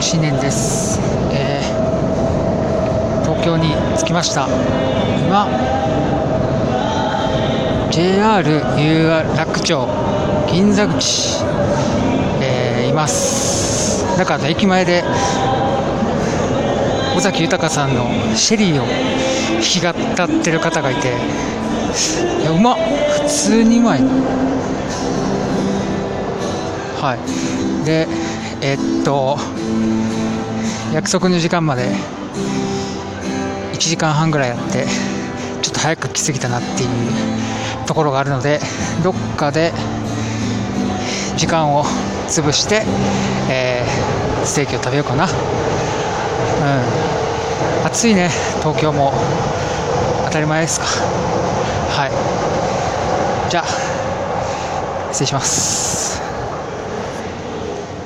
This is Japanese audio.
新年です、えー東京に着きました。今 JR 有楽町銀座口、えーいます。だから駅前で尾崎豊さんの「シェリー」を弾き語ってる方がいていやうまっ。普通にうまい。はい。でえっと約束の時間まで1時間半ぐらいやってちょっと早く来すぎたなっていうところがあるのでどっかで時間を潰して、えーステーキを食べようかな。うん。暑いね。東京も。当たり前ですか。はい。じゃあ失礼します。